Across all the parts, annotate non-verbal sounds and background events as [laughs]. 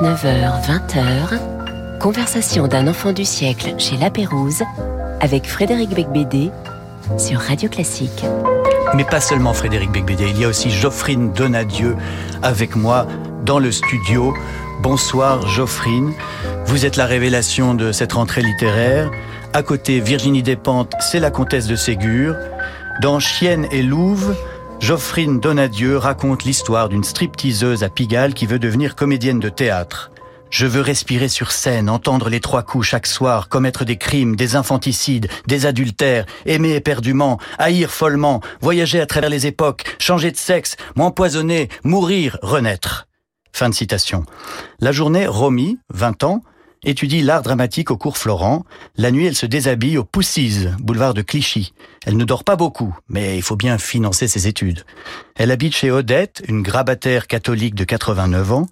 19h, 20h, conversation d'un enfant du siècle chez La Pérouse avec Frédéric Becbédé sur Radio Classique. Mais pas seulement Frédéric Becbédé, il y a aussi Geoffrine Donadieu avec moi dans le studio. Bonsoir Geoffrine, vous êtes la révélation de cette rentrée littéraire. À côté, Virginie Despentes, c'est la comtesse de Ségur. Dans Chienne et Louve, Geoffrine Donadieu raconte l'histoire d'une stripteaseuse à Pigalle qui veut devenir comédienne de théâtre. Je veux respirer sur scène, entendre les trois coups chaque soir, commettre des crimes, des infanticides, des adultères, aimer éperdument, haïr follement, voyager à travers les époques, changer de sexe, m'empoisonner, mourir, renaître. Fin de citation. La journée, Romy, 20 ans, étudie l'art dramatique au cours Florent. La nuit, elle se déshabille au Poussies, boulevard de Clichy. Elle ne dort pas beaucoup, mais il faut bien financer ses études. Elle habite chez Odette, une grabataire catholique de 89 ans.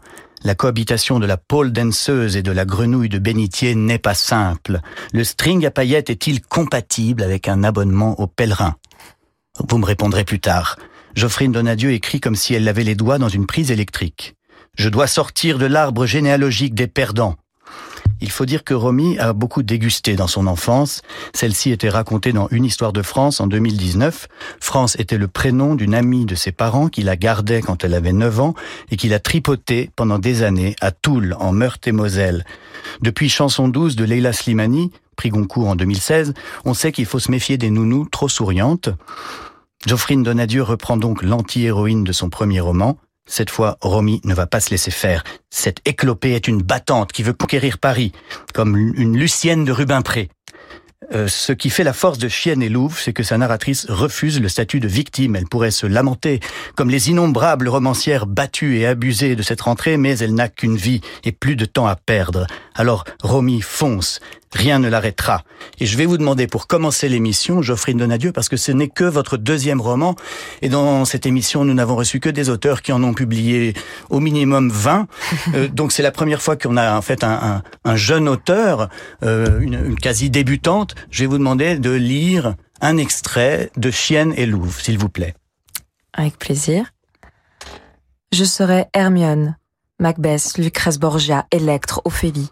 La cohabitation de la pole danseuse et de la grenouille de bénitier n'est pas simple. Le string à paillettes est-il compatible avec un abonnement au pèlerin? Vous me répondrez plus tard. Geoffrine Donadieu écrit comme si elle avait les doigts dans une prise électrique. Je dois sortir de l'arbre généalogique des perdants. Il faut dire que Romy a beaucoup dégusté dans son enfance. Celle-ci était racontée dans Une histoire de France en 2019. France était le prénom d'une amie de ses parents qui la gardait quand elle avait 9 ans et qui l'a tripotée pendant des années à Toul, en Meurthe-et-Moselle. Depuis Chanson 12 de Leila Slimani, prix Goncourt en 2016, on sait qu'il faut se méfier des nounous trop souriantes. Geoffrine Donadieu reprend donc l'anti-héroïne de son premier roman, cette fois, Romy ne va pas se laisser faire. Cette éclopée est une battante qui veut conquérir Paris, comme une Lucienne de Rubempré. Euh, ce qui fait la force de Chienne et Louvre, c'est que sa narratrice refuse le statut de victime. Elle pourrait se lamenter, comme les innombrables romancières battues et abusées de cette rentrée, mais elle n'a qu'une vie et plus de temps à perdre. Alors, Romy fonce. Rien ne l'arrêtera. Et je vais vous demander pour commencer l'émission, Geoffrine Donadieu, parce que ce n'est que votre deuxième roman. Et dans cette émission, nous n'avons reçu que des auteurs qui en ont publié au minimum 20. [laughs] Euh, donc c'est la première fois qu'on a en fait un, un, jeune auteur, euh, une, une quasi débutante. Je vais vous demander de lire un extrait de Chienne et Louvre, s'il vous plaît. Avec plaisir. Je serai Hermione, Macbeth, Lucrèce Borgia, Electre, Ophélie.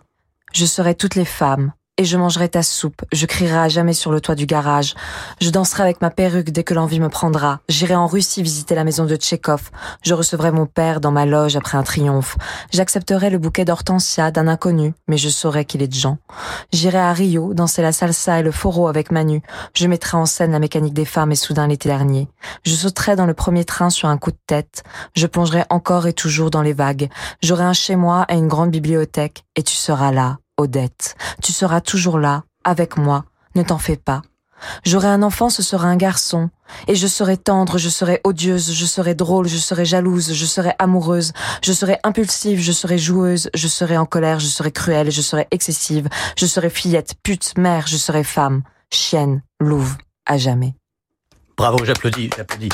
Je serai toutes les femmes, et je mangerai ta soupe, je crierai à jamais sur le toit du garage, je danserai avec ma perruque dès que l'envie me prendra, j'irai en Russie visiter la maison de Tchékov, je recevrai mon père dans ma loge après un triomphe, j'accepterai le bouquet d'hortensia d'un inconnu, mais je saurai qu'il est de Jean. J'irai à Rio danser la salsa et le foro avec Manu, je mettrai en scène la mécanique des femmes et soudain l'été dernier, je sauterai dans le premier train sur un coup de tête, je plongerai encore et toujours dans les vagues, j'aurai un chez moi et une grande bibliothèque, et tu seras là, Odette. Tu seras toujours là, avec moi, ne t'en fais pas. J'aurai un enfant, ce sera un garçon. Et je serai tendre, je serai odieuse, je serai drôle, je serai jalouse, je serai amoureuse, je serai impulsive, je serai joueuse, je serai en colère, je serai cruelle, je serai excessive, je serai fillette, pute, mère, je serai femme, chienne, louve, à jamais. Bravo, j'applaudis, j'applaudis.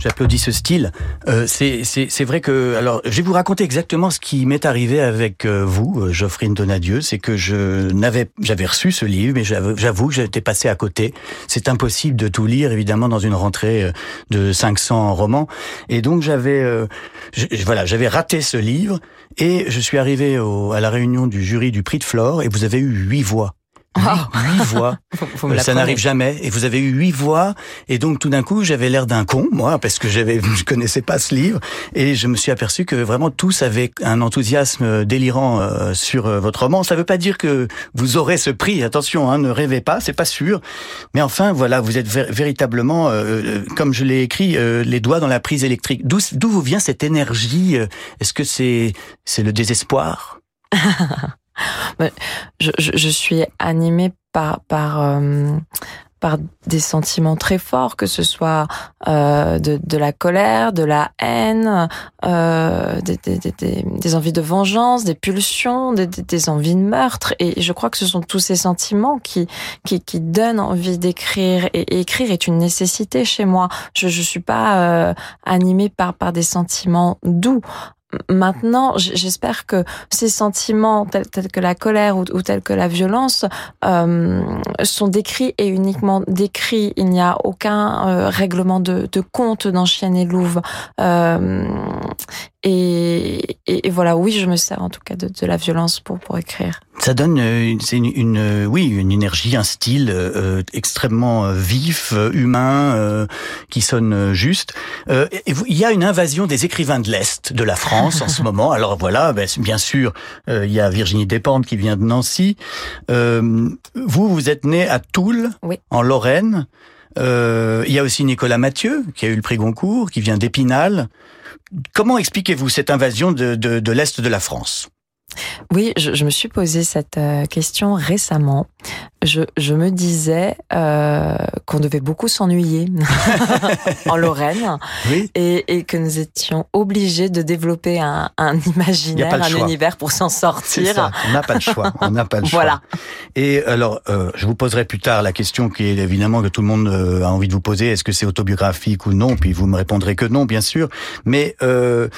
J'applaudis ce style. Euh, c'est vrai que alors je vais vous raconter exactement ce qui m'est arrivé avec euh, vous, euh, Geoffrine Donadieu. C'est que je n'avais j'avais reçu ce livre, mais j'avoue que j'étais passé à côté. C'est impossible de tout lire évidemment dans une rentrée euh, de 500 romans. Et donc j'avais voilà j'avais raté ce livre et je suis arrivé au, à la réunion du jury du prix de Flore et vous avez eu huit voix huit voix. [laughs] Euh, ça n'arrive jamais. Et vous avez eu huit voix. Et donc, tout d'un coup, j'avais l'air d'un con, moi, parce que j'avais, [laughs] je connaissais pas ce livre. Et je me suis aperçu que vraiment tous avaient un enthousiasme délirant euh, sur euh, votre roman. Ça veut pas dire que vous aurez ce prix. Attention, hein, ne rêvez pas, c'est pas sûr. Mais enfin, voilà, vous êtes véritablement, comme je l'ai écrit, les doigts dans la prise électrique. D'où, d'où vous vient cette énergie Est-ce que c'est, c'est le désespoir? [laughs] [laughs] je, je, suis animée par par euh, par des sentiments très forts, que ce soit euh, de, de, la colère, de la haine, euh, des, des, des, des, envies de vengeance, des pulsions, des, envies de meurtre. Et je crois que ce sont tous ces sentiments qui qui, qui donnent envie d'écrire. Et, écrire est une nécessité chez moi. Je je suis pas euh, animée par par des sentiments doux. Maintenant, j'espère que ces sentiments tels, que la colère ou, tels que la violence euh, sont décrits et uniquement décrits. Il n'y a aucun euh, règlement de, compte dans Chien et Louve. Euh, Et, et, voilà, oui, je me sers en tout cas de, de la violence pour, pour écrire. Ça donne euh, c'est une, une, euh, oui une énergie, un style euh, extrêmement vif, humain, qui sonne juste. il y a une invasion des écrivains de l'est de la France en ce [laughs] moment. Alors voilà, ben, bien sûr, il y a Virginie Despentes qui vient de Nancy. vous, vous êtes né à Toul, en Lorraine. il y a aussi Nicolas Mathieu qui a eu le prix Goncourt, qui vient d'Épinal. Comment expliquez-vous cette invasion de, de, de l'est de la France? Oui, je, me suis posé cette euh, question récemment. Je, je me disais euh, qu'on devait beaucoup s'ennuyer [laughs] en Lorraine oui. et, et, que nous étions obligés de développer un, un imaginaire, un univers pour s'en sortir. Ça. On n'a pas le choix. On n'a pas le choix. Voilà. Et alors, euh, je vous poserai plus tard la question qui est évidemment que tout le monde euh, a envie de vous poser est-ce que c'est autobiographique ou non? Puis vous me répondrez que non, bien sûr. Mais euh,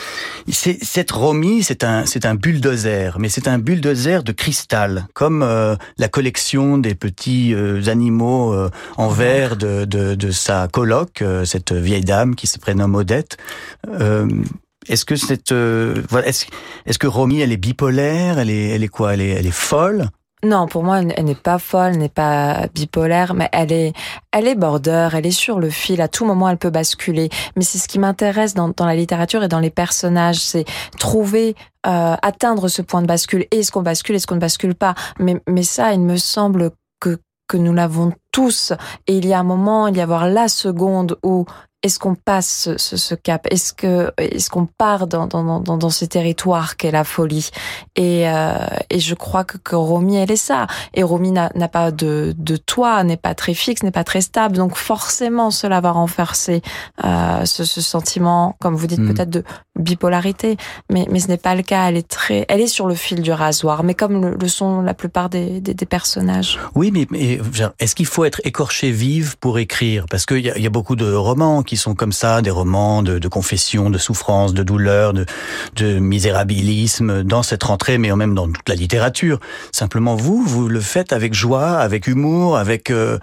cette Romy, c'est un, c'est un bulldozer mais c'est un bulldozer de cristal, comme euh, la collection des petits euh, animaux euh, en verre de, de, sa coloc, cette vieille dame qui se prénomme Odette. est-ce que cette, est-ce, est-ce que Romy, elle est bipolaire? Elle est, elle est quoi? Elle est, elle est folle? Non, pour moi, elle n'est pas folle, n'est pas bipolaire, mais elle est, elle est border, elle est sur le fil. À tout moment, elle peut basculer. Mais c'est ce qui m'intéresse dans, dans, la littérature et dans les personnages, c'est trouver, euh, atteindre ce point de bascule. Est-ce qu'on bascule, est-ce qu'on ne bascule pas? Mais, mais ça, il me semble que nous l'avons tous. Et il y a un moment, il y a avoir la seconde où est-ce qu'on passe ce, ce, cap? Est-ce que est-ce qu'on part dans, dans, dans, dans ce territoire qu'est la folie? Et, euh, et je crois que, que Romy, elle est ça. Et Romy n'a pas de, de toit, n'est pas très fixe, n'est pas très stable. Donc forcément, cela va renforcer euh, ce, ce, sentiment, comme vous dites, mm. peut-être de bipolarité. Mais, ce n'est pas le cas. Elle est très, elle est sur le fil du rasoir, mais comme le, sont la plupart des, personnages. Oui, mais, est-ce qu'il faut être écorché vive pour écrire? Parce qu'il y, a beaucoup de romans qui sont comme ça, des romans de, confession, de souffrance, de douleur, de, misérabilisme dans cette rentrée, mais même dans toute la littérature. Simplement, vous, vous le faites avec joie, avec humour, avec euh,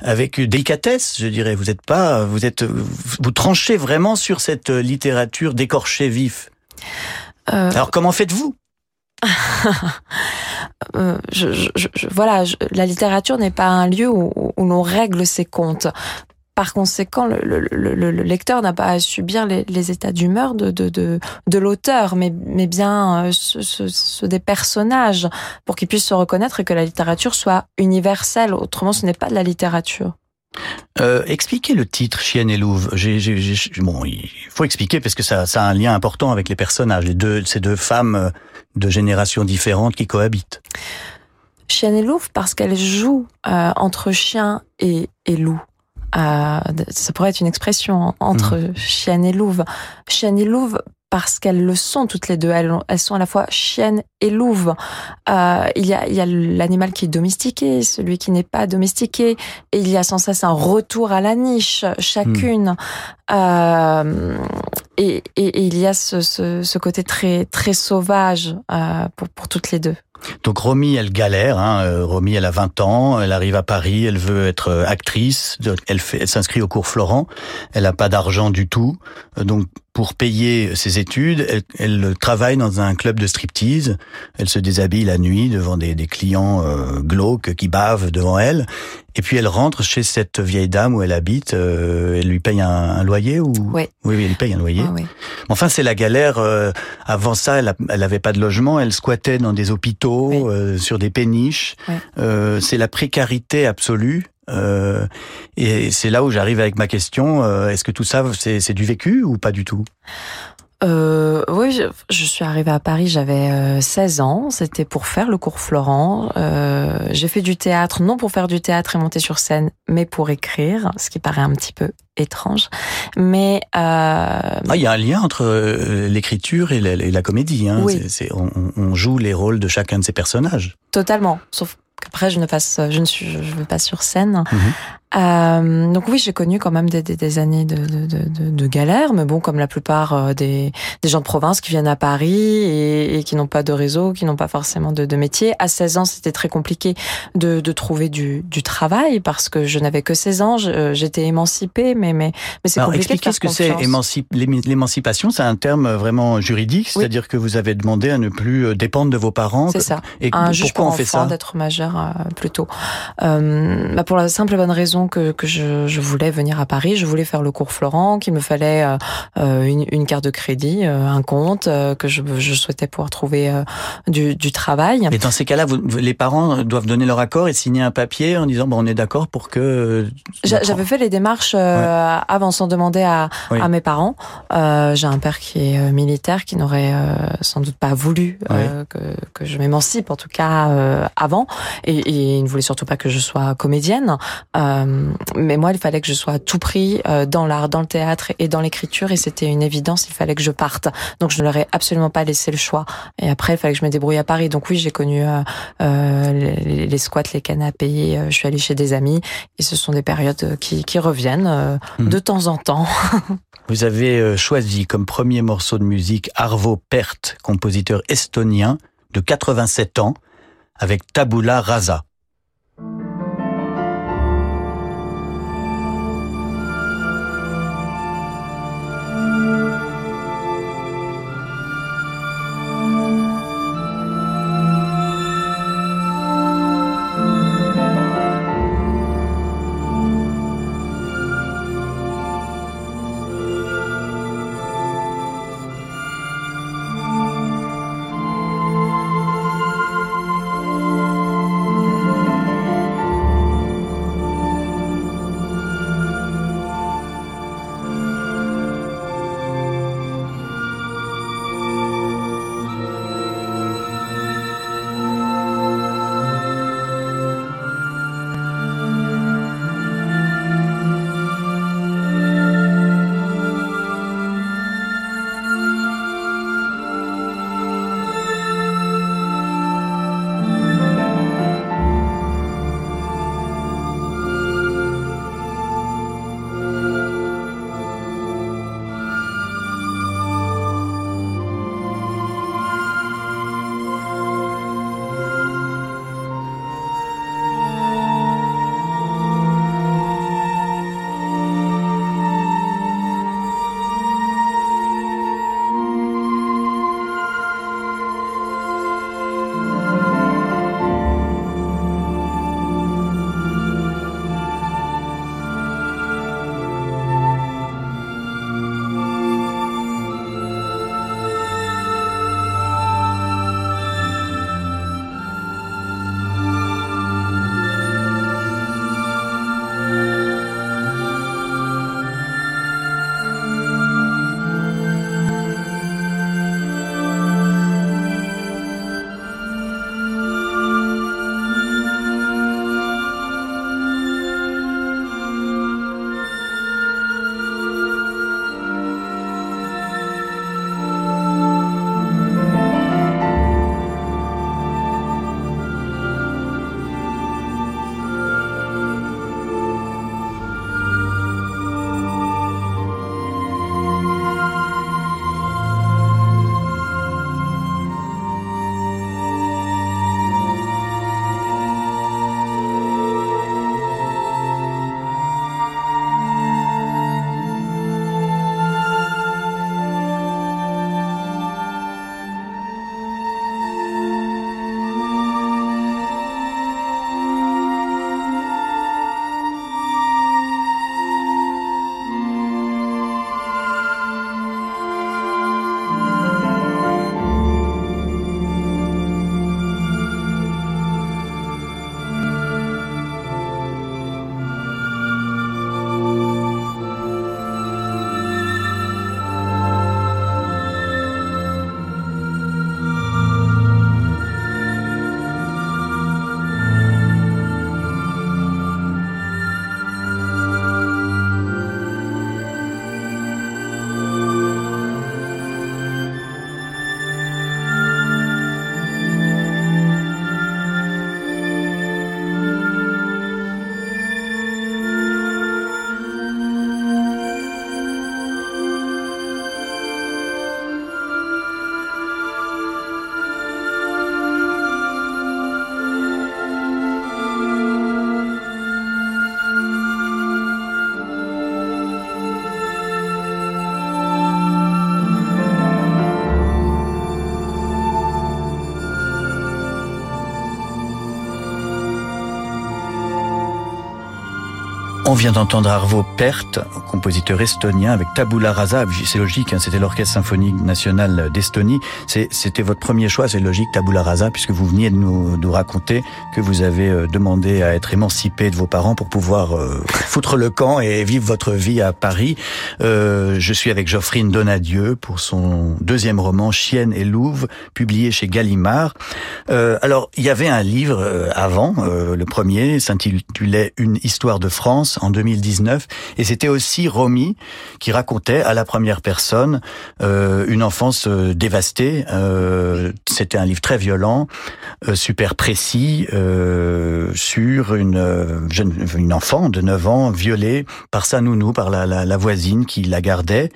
avec délicatesse, je dirais. Vous êtes pas, vous êtes, vous tranchez vraiment sur cette littérature vif. Euh... Alors, comment faites-vous? [laughs] Euh, je, je, je, voilà, la littérature n'est pas un lieu où, où l'on règle ses comptes. Par conséquent, le, le, le, le lecteur n'a pas à subir les, les états d'humeur de, de, de, de l'auteur, mais, mais bien euh, ceux, ce, des personnages, pour qu'ils puissent se reconnaître et que la littérature soit universelle. Autrement, ce n'est pas de la littérature. Euh, expliquez le titre Chienne et Louve. J'ai, bon, il faut expliquer parce que ça, ça a un lien important avec les personnages, les deux, ces deux femmes euh, de générations différentes qui cohabitent. Chienne et Louve parce qu'elles jouent euh, entre chien et, et loup ça pourrait être une expression entre mmh. chienne et louve. Chienne et louve parce qu'elles le sont toutes les deux. Elles, sont à la fois chienne et louve. Euh, il y a, il y a l'animal qui est domestiqué, celui qui n'est pas domestiqué, et il y a sans cesse un retour à la niche, chacune. Euh, et, et, il y a ce, ce, ce côté très très sauvage euh, pour, pour toutes les deux. Donc Romy, elle galère. Hein. Euh, Romy, elle a 20 ans, elle arrive à Paris, elle veut être euh, actrice, elle, elle s'inscrit au cours Florent, elle n'a pas d'argent du tout. Euh, donc pour payer ses études, elle, elle, travaille dans un club de striptease. Elle se déshabille la nuit devant des, des clients euh, glauques qui bavent devant elle. Et puis elle rentre chez cette vieille dame où elle habite. Euh, elle lui paye un, un loyer ou? Oui. oui, oui, elle paye un loyer. oui. Enfin, c'est la galère. Euh, avant ça, elle, elle avait pas de logement. Elle squattait dans des hôpitaux, euh, sur des péniches. Euh, c'est la précarité absolue. Euh, et c'est là où j'arrive avec ma question. Euh, est-ce que tout ça, c'est du vécu ou pas du tout? Euh, oui, je, je, suis arrivée à Paris, j'avais euh, 16 ans. C'était pour faire le cours Florent. Euh, j'ai fait du théâtre, non pour faire du théâtre et monter sur scène, mais pour écrire, ce qui paraît un petit peu étrange. Mais ah, il y a un lien entre l'écriture et, et, la comédie. Hein. Oui. on, on, joue les rôles de chacun de ces personnages. Totalement. Sauf qu'après, je ne passe, je ne suis, je, vais pas sur scène. -hmm. Euh, donc oui, j'ai connu quand même des, des, des années de, de, de, de, galère, mais bon, comme la plupart euh, des, des gens de province qui viennent à Paris et, et qui n'ont pas de réseau, qui n'ont pas forcément de, de métier. À 16 ans, c'était très compliqué de, de trouver du, du travail parce que je n'avais que 16 ans, euh, j'étais émancipée, mais, mais, mais c'est compliqué expliquez ce que c'est l'émancipation, c'est un terme vraiment juridique, c'est-à-dire que vous avez demandé à ne plus dépendre de vos parents. C'est ça. Et un pourquoi on fait ça? D'être majeur euh, plutôt. Euh, bah pour la simple et bonne raison que, que je, je, voulais venir à Paris, je voulais faire le cours Florent, qu'il me fallait euh, euh une, une, carte de crédit, euh, un compte, euh, que je, je, souhaitais pouvoir trouver du, du, travail. Et dans ces cas-là, les parents doivent donner leur accord et signer un papier en disant bon, on est d'accord pour que. J'avais fait les démarches ouais. avant sans demander à, oui. à mes parents. J'ai un père qui est militaire, qui n'aurait sans doute pas voulu oui. que, que je m'émancipe, en tout cas avant, et, et, il ne voulait surtout pas que je sois comédienne. Euh, mais moi, il fallait que je sois à tout prix euh, dans l'art, dans le théâtre et dans l'écriture, et c'était une évidence. Il fallait que je parte. Donc, je ne leur ai absolument pas laissé le choix. Et après, il fallait que je me débrouille à Paris. Donc oui, j'ai connu euh, les, les, squats, les canapés. je suis allée chez des amis, et ce sont des périodes qui, qui reviennent mmh. de temps en temps. [laughs] Vous avez choisi comme premier morceau de musique Arvo Pärt, compositeur estonien de 87 ans, avec Tabula Rasa. Vient d'entendre Arvo Pärt, compositeur estonien, avec Tabula Rasa. C'est logique, hein, c'était l'Orchestre symphonique national d'Estonie. C'était votre premier choix, c'est logique, Tabula Rasa, puisque vous veniez de nous, nous, raconter que vous avez euh, demandé à être émancipé de vos parents pour pouvoir euh, [laughs] foutre le camp et vivre votre vie à Paris. Euh, je suis avec Geoffrine Donadieu pour son deuxième roman, Chienne et Louve, publié chez Gallimard. Euh, alors, il y avait un livre euh, avant, le premier, s'intitulait Une histoire de France 2019. Et c'était aussi Romy qui racontait à la première personne euh, une enfance euh, dévastée. Euh, c'était un livre très violent, euh, super précis, euh, sur une jeune, une enfant de 9 ans violée par sa nounou, par la, la, la voisine qui la gardait.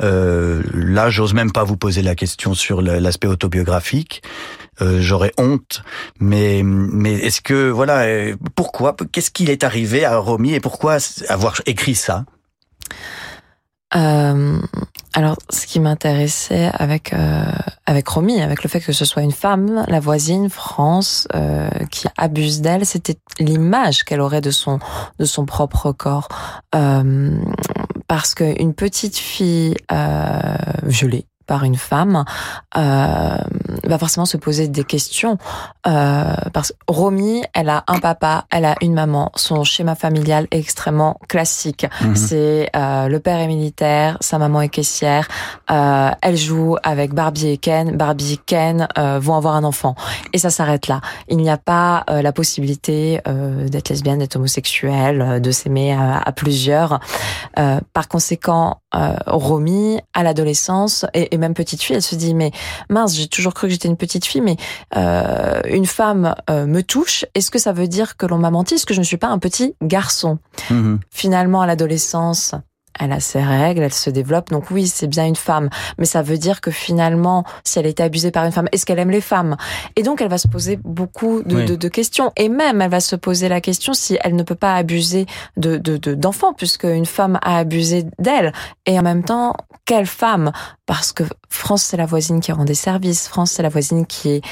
Là, j'ose même pas vous poser la question sur l'aspect autobiographique. Euh, J'aurais honte, mais mais est-ce que voilà, euh, pourquoi, qu'est-ce qu'il est arrivé à Romy et pourquoi avoir écrit ça? Euh, alors, ce qui m'intéressait avec euh, avec Romy, avec le fait que ce soit une femme, la voisine France, euh, qui abuse d'elle, c'était l'image qu'elle aurait de son de son propre corps, euh, parce qu'une petite fille violée, par une femme euh, va forcément se poser des questions. Euh, parce que Romy elle a un papa elle a une maman. Son schéma familial est extrêmement classique. Mmh. c'est euh, le père est militaire sa maman est caissière. Euh, elle joue avec Barbie et Ken. Barbie et Ken euh, vont avoir un enfant. Et ça s'arrête là. Il n'y a pas euh, la possibilité d'être lesbienne d'être homosexuelle de s'aimer à, à, plusieurs. Par conséquent Romy à l'adolescence et, et même petite fille, elle se dit mais mince, j'ai toujours cru que j'étais une petite fille, mais euh, une femme euh, me touche. Est-ce que ça veut dire que l'on m'a menti? Est-ce que je ne suis pas un petit garçon? Mmh. Finalement, à l'adolescence, elle a ses règles, elle se développe. Donc oui, c'est bien une femme, mais ça veut dire que finalement, si elle était abusée par une femme, est-ce qu'elle aime les femmes? Et donc, elle va se poser beaucoup de, oui. de, de, questions. Et même, elle va se poser la question si elle ne peut pas abuser de d'enfants, de, puisque une femme a abusé d'elle. Et en même temps, quelle femme? Parce que France, c'est la voisine qui rend des services. France, c'est la voisine qui est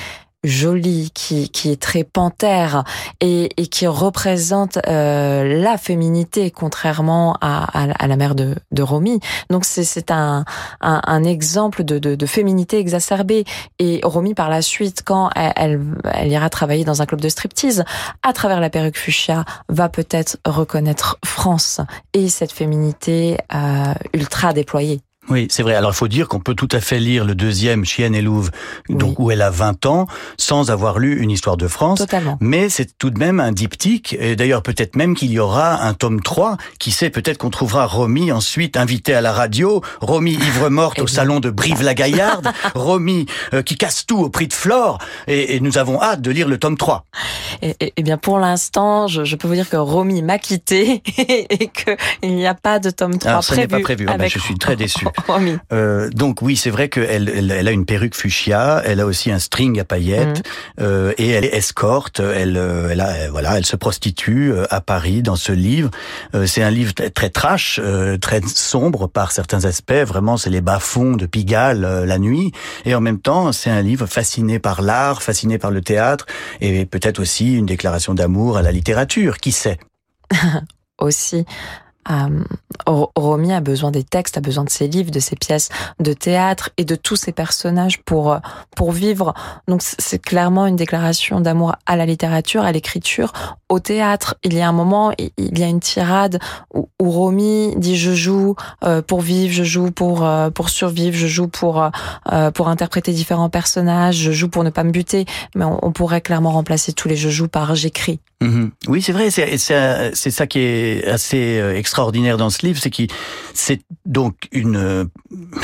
jolie, qui, qui est très panthère et, et qui représente euh, la féminité, contrairement à, à, à, la mère de, de Romy. Donc c'est un, un, un, exemple de, de, de, féminité exacerbée. Et Romy, par la suite, quand elle, elle, elle, ira travailler dans un club de striptease, à travers la perruque fuchsia, va peut-être reconnaître France et cette féminité euh, ultra déployée. Oui, c'est vrai. Alors, il faut dire qu'on peut tout à fait lire le deuxième, Chienne et Louve, donc où elle a 20 ans, sans avoir lu une histoire de France. Totalement. Mais c'est tout de même un diptyque. Et d'ailleurs, peut-être même qu'il y aura un tome 3. Qui sait, peut-être qu'on trouvera Romy ensuite invité à la radio. Romy ivre-morte au salon de Brive-la-Gaillarde. [laughs] Romy euh, qui casse tout au prix de Flore. Et, et, nous avons hâte de lire le tome 3. Et, et, et bien, pour l'instant, je, je, peux vous dire que Romy m'a quitté [laughs] et qu'il n'y a pas de tome 3 Alors, prévu. Ce n'est pas prévu. Ah ben, je suis très déçu. [laughs] Euh, donc oui, c'est vrai qu'elle elle, elle, a une perruque fuchsia, elle a aussi un string à paillettes mmh. euh, et elle est escorte. Elle, euh, elle, a, voilà, elle se prostitue à Paris dans ce livre. Euh, c'est un livre très, très trash, très sombre par certains aspects. Vraiment, c'est les bas-fonds de Pigalle la nuit. Et en même temps, c'est un livre fasciné par l'art, fasciné par le théâtre et peut-être aussi une déclaration d'amour à la littérature. Qui sait? [laughs] Aussi. Euh, Romy a besoin des textes, a besoin de ses livres, de ses pièces de théâtre et de tous ses personnages pour pour vivre. Donc c'est clairement une déclaration d'amour à la littérature, à l'écriture, au théâtre. Il y a un moment, il y a une tirade où, où Romy dit je joue euh, pour vivre, je joue pour euh, pour survivre, je joue pour euh, pour interpréter différents personnages, je joue pour ne pas me buter. Mais on, on pourrait clairement remplacer tous les je joue par j'écris. Mmh. Oui, c'est vrai. C'est ça qui est assez extraordinaire dans ce livre, c'est que c'est donc une,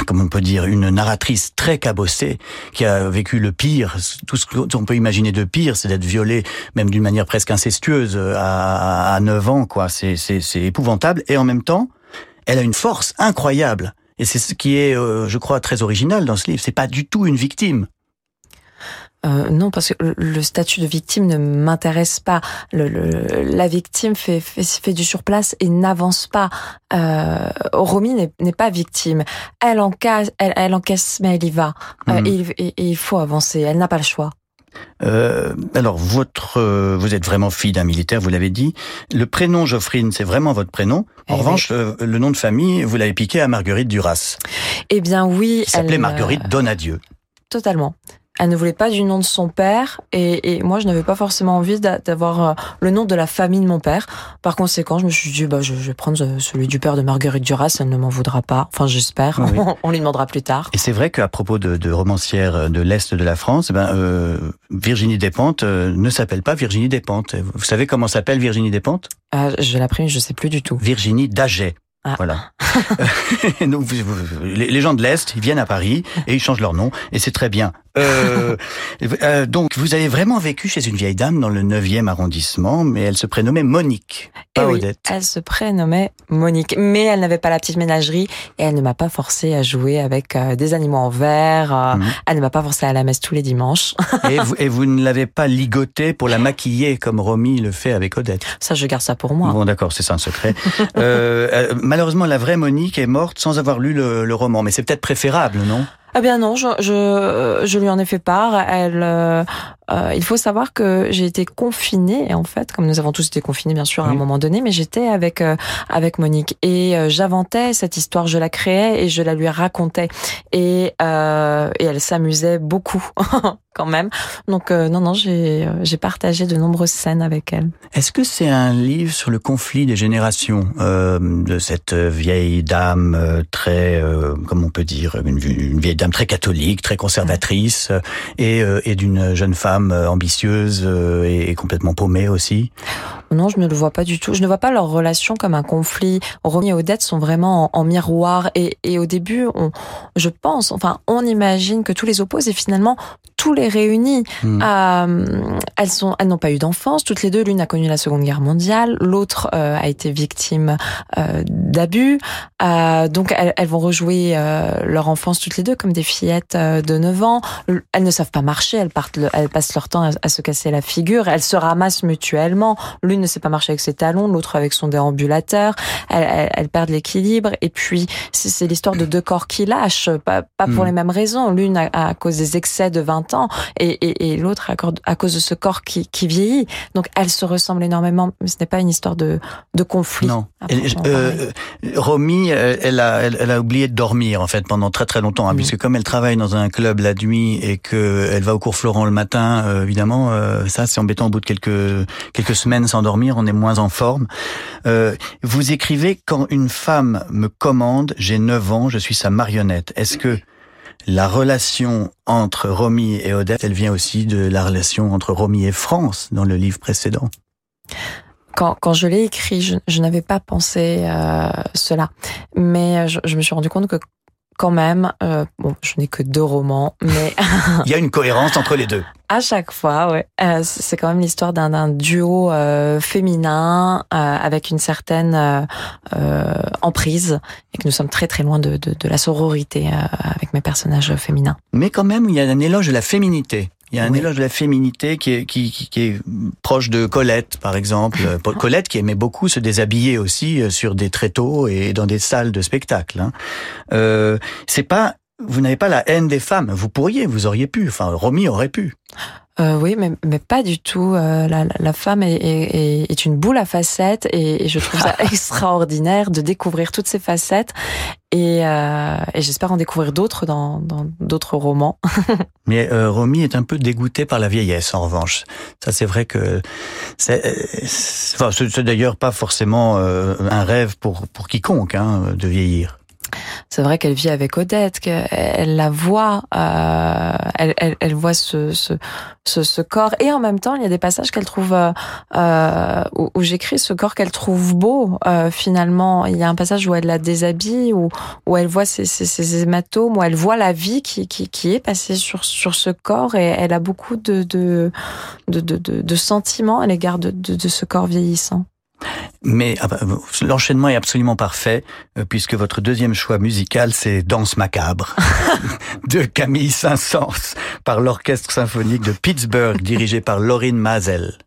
comment on peut dire, une narratrice très cabossée qui a vécu le pire, tout ce qu'on peut imaginer de pire, c'est d'être violée, même d'une manière presque incestueuse, à, à 9 ans, quoi. C'est, épouvantable. Et en même temps, elle a une force incroyable. Et c'est ce qui est, euh, je crois, très original dans ce livre. C'est pas du tout une victime. Euh, non, parce que le statut de victime ne m'intéresse pas. Le, le, la victime fait, fait, fait, du surplace et n'avance pas. Euh, Romy n'est pas victime. Elle encaisse, elle, elle, encaisse, mais elle y va. Mmh. Euh, et, et, et, il faut avancer. Elle n'a pas le choix. Euh, alors, votre, euh, vous êtes vraiment fille d'un militaire, vous l'avez dit. Le prénom Geoffrine, c'est vraiment votre prénom. En Eh revanche, le, le nom de famille, vous l'avez piqué à Marguerite Duras, Eh bien oui, qui s'appelait Marguerite Donadieu. Totalement. Elle ne voulait pas du nom de son père et, et moi je n'avais pas forcément envie d'a- d'avoir euh, le nom de la famille de mon père. Par conséquent, je me suis dit bah je, je vais prendre euh, celui du père de Marguerite Duras, elle ne m'en voudra pas. Enfin j'espère, Oui. [laughs] on lui demandera plus tard. Et c'est vrai qu'à propos de, de romancières de l'Est de la France, eh ben, euh, Virginie Despentes euh, ne s'appelle pas Virginie Despentes. Vous savez comment s'appelle Virginie Despentes? Euh, je l'ai pris, je sais plus du tout. Virginie Daget. Ah. Voilà. [laughs] [laughs] Donc, les gens de l'Est, ils viennent à Paris et ils changent leur nom et c'est très bien. Euh, euh, donc, vous avez vraiment vécu chez une vieille dame dans le 9e arrondissement, mais elle se prénommait Monique, pas Eh oui, Odette. elle se prénommait Monique, mais elle n'avait pas la petite ménagerie et elle ne m'a pas forcé à jouer avec euh, des animaux en verre. euh, Mhm. Elle ne m'a pas forcé à la messe tous les dimanches. Et vous, [laughs] et vous ne l'avez pas ligotée pour la maquiller comme Romy le fait avec Odette? Ça, je garde ça pour moi. Bon, d'accord, c'est ça un secret. Euh, euh, malheureusement, la vraie Monique est morte sans avoir lu le, le roman, mais c'est peut-être préférable, non? Ah bien non, je, je, je lui en ai fait part. Elle, euh, euh, il faut savoir que j'ai été confinée, en fait, comme nous avons tous été confinés, bien sûr, à un Oui. moment donné, mais j'étais avec euh, avec Monique et euh, j'inventais cette histoire, je la créais et je la lui racontais et euh, et elle s'amusait beaucoup [laughs] quand même. Donc euh, non non, j'ai j'ai partagé de nombreuses scènes avec elle. Est-ce que c'est un livre sur le conflit des générations euh, de cette vieille dame euh, très, euh, comment on peut dire, une, une vieille dame très catholique, très conservatrice, euh, et, euh, et d'une jeune femme euh, ambitieuse et, et complètement paumée aussi Non, je ne le vois pas du tout. Je ne vois pas leur relation comme un conflit. Romy et Odette sont vraiment en, en miroir. Et, et au début, on, je pense, enfin, on imagine que tous les opposent et finalement tous les réunit. Hmm. Euh, elles sont, elles n'ont pas eu d'enfance. Toutes les deux, l'une a connu la Seconde Guerre mondiale, l'autre euh, a été victime euh, d'abus. Euh, donc, elles, elles vont rejouer euh, leur enfance toutes les deux comme des fillettes euh, de 9 ans. Elles ne savent pas marcher. Elles partent, le- elles passent leur temps à, à se casser la figure. Elles se ramassent mutuellement. L'une ne sait pas marcher avec ses talons, l'autre avec son déambulateur. Elles, elles- elles perdent l'équilibre. Et puis, c'est l'histoire de deux corps qui lâchent, pas, pas pour Mm. les mêmes raisons. L'une à, à cause des excès de 20 ans et, et, et l'autre à, cause de ce corps qui, qui vieillit. Donc, elles se ressemblent énormément, mais ce n'est pas une histoire de, de conflit. Non. proprement euh, euh, Romy, elle a, elle, elle a oublié de dormir en fait pendant très très longtemps, hein, Mhm. puisque comme elle travaille dans un club la nuit et que elle va au cours Florent le matin, euh, évidemment, euh, ça c'est embêtant. Au bout de quelques quelques semaines sans dormir, on est moins en forme. Euh, vous écrivez quand une femme me commande, j'ai 9 ans, je suis sa marionnette. Est-ce que la relation entre Romy et Odette, elle vient aussi de la relation entre Romy et France dans le livre précédent quand, quand je l'ai écrit, je, n'avais pas pensé euh, cela. Mais je, je me suis rendu compte que quand même, euh, bon, je n'ai que deux romans, mais [laughs] Il y a une cohérence entre les deux. [laughs] à chaque fois, ouais, euh, c'est quand même l'histoire d'un duo euh, féminin euh, avec une certaine euh, euh, emprise et que nous sommes très très loin de, de, de la sororité euh, avec mes personnages féminins. Mais quand même, il y a un éloge de la féminité. Il y a un Oui. éloge de la féminité qui est, qui, qui, qui est proche de Colette, par exemple. [laughs] Colette qui aimait beaucoup se déshabiller aussi euh, sur des tréteaux et dans des salles de spectacle. Hein. Euh, c'est pas, vous n'avez pas la haine des femmes. Vous pourriez, vous auriez pu. Enfin, Romy aurait pu. Euh, oui, mais, mais pas du tout. Euh, la, la- femme est, est, est- une boule à facettes et, et je trouve ça [laughs] extraordinaire de découvrir toutes ces facettes et, euh, et j'espère en découvrir d'autres dans dans d'autres romans. [laughs] Mais euh, Romy est un peu dégoûtée par la vieillesse, en revanche. Ça, c'est vrai que c'est, euh, enfin, d'ailleurs pas forcément euh, un rêve pour pour quiconque hein, de vieillir. C'est vrai qu'elle vit avec Odette, qu'elle la voit, euh, elle, elle, elle voit ce, ce, ce, corps. Et en même temps, il y a des passages qu'elle trouve, euh, euh, où, où j'écris ce corps qu'elle trouve beau. euh, finalement, il y a un passage où elle la déshabille, où, où elle voit ses, ses, ses hématomes, où elle voit la vie qui, qui, qui est passée sur, sur ce corps. Et elle a beaucoup de, de, de, de, de, sentiments à l'égard de, de ce corps vieillissant. Mais ah bah, l'enchaînement est absolument parfait, euh, puisque votre deuxième choix musical, c'est Danse macabre [laughs] de Camille Saint-Saëns par l'Orchestre symphonique de Pittsburgh, dirigé par Laurine Mazel.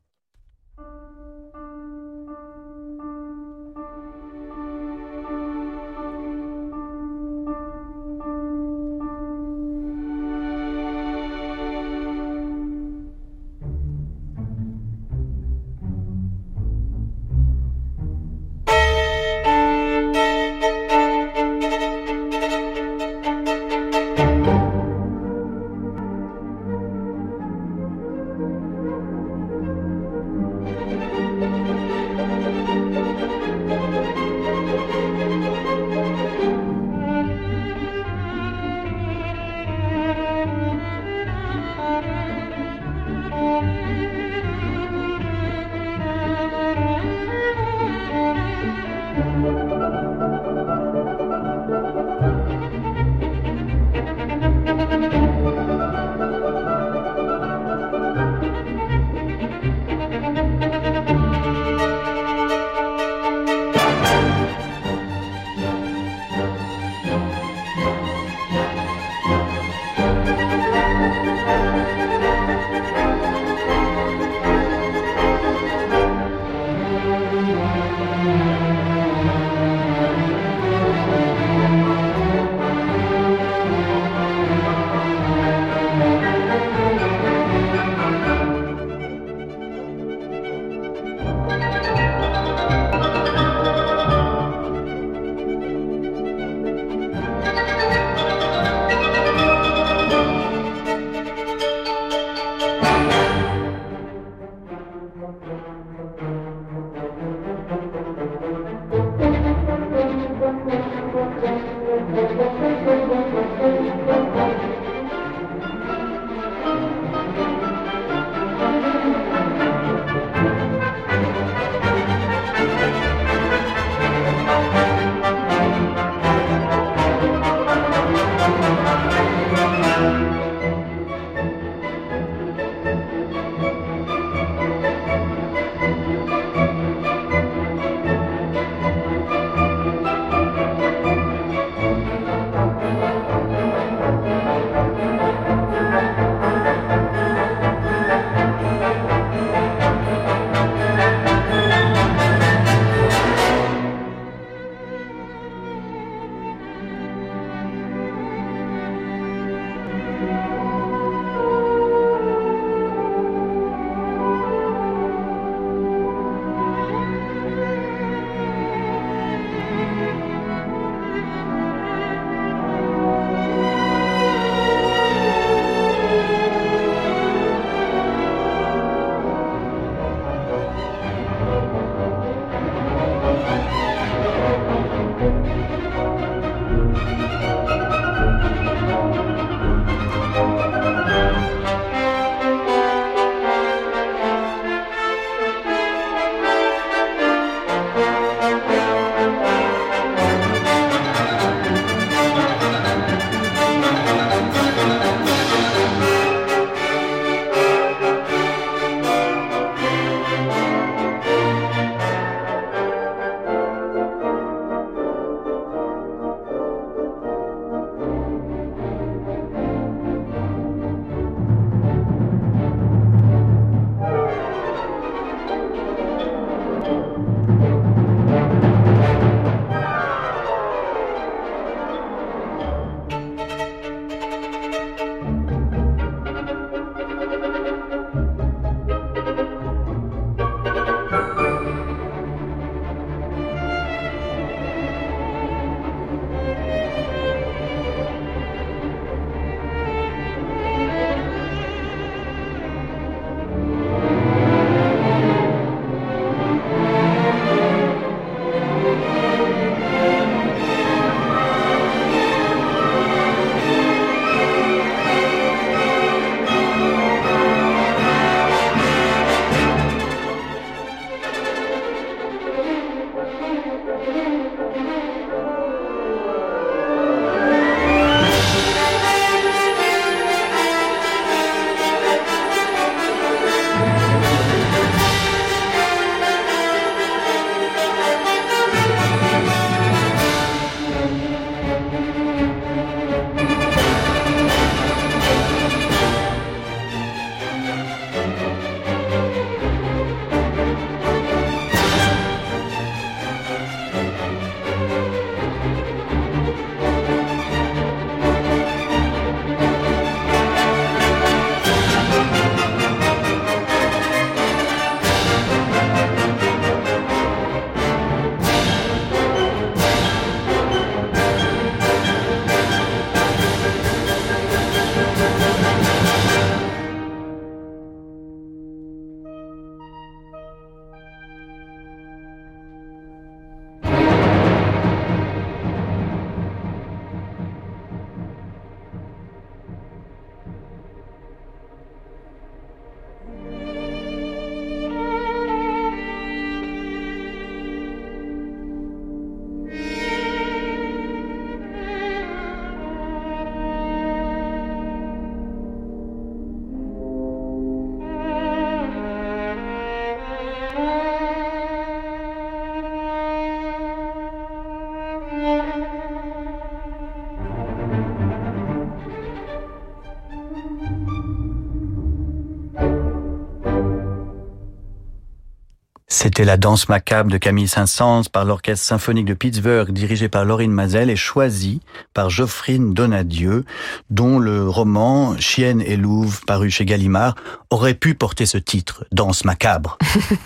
C'était la danse macabre de Camille Saint-Saëns par l'orchestre symphonique de Pittsburgh dirigé par Laurine Mazel et choisi par Geoffrine Donadieu, dont le roman Chienne et Louve paru chez Gallimard aurait pu porter ce titre, Danse macabre.